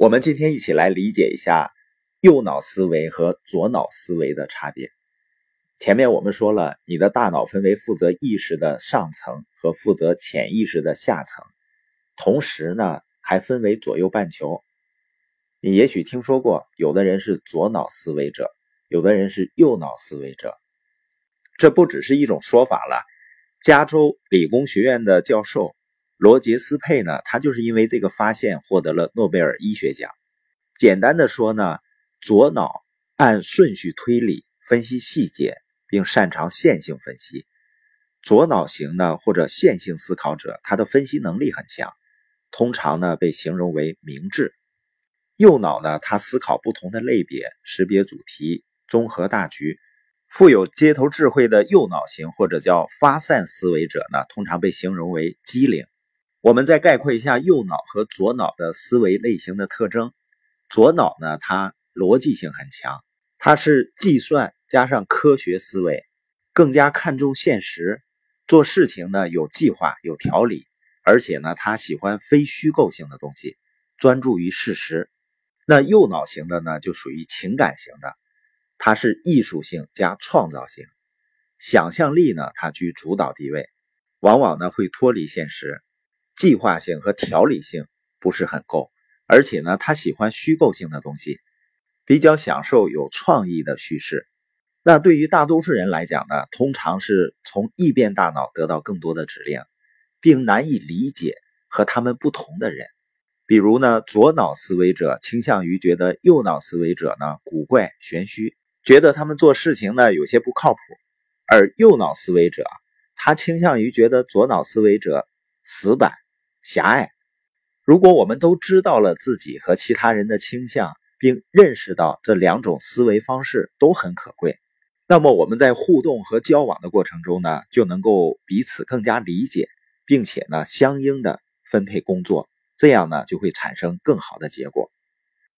我们今天一起来理解一下右脑思维和左脑思维的差别。前面我们说了，你的大脑分为负责意识的上层和负责潜意识的下层，同时呢还分为左右半球。你也许听说过，有的人是左脑思维者，有的人是右脑思维者。这不只是一种说法了。加州理工学院的教授。罗杰斯佩呢，他就是因为这个发现获得了诺贝尔医学奖。简单的说呢，左脑按顺序推理、分析细节，并擅长线性分析。左脑型呢，或者线性思考者，他的分析能力很强，通常呢被形容为明智。右脑呢，他思考不同的类别，识别主题，综合大局。富有街头智慧的右脑型或者叫发散思维者呢，通常被形容为机灵。我们再概括一下右脑和左脑的思维类型的特征。左脑呢，它逻辑性很强，它是计算加上科学思维，更加看重现实，做事情呢有计划有条理，而且呢，他喜欢非虚构性的东西，专注于事实。那右脑型的呢，就属于情感型的，它是艺术性加创造性，想象力呢，它居主导地位，往往呢会脱离现实。计划性和条理性不是很够，而且呢，他喜欢虚构性的东西，比较享受有创意的叙事。那对于大多数人来讲呢，通常是从异变大脑得到更多的指令，并难以理解和他们不同的人。比如呢，左脑思维者倾向于觉得右脑思维者呢古怪玄虚，觉得他们做事情呢有些不靠谱；而右脑思维者，他倾向于觉得左脑思维者死板。狭隘。如果我们都知道了自己和其他人的倾向，并认识到这两种思维方式都很可贵，那么我们在互动和交往的过程中呢，就能够彼此更加理解，并且呢，相应的分配工作，这样呢，就会产生更好的结果。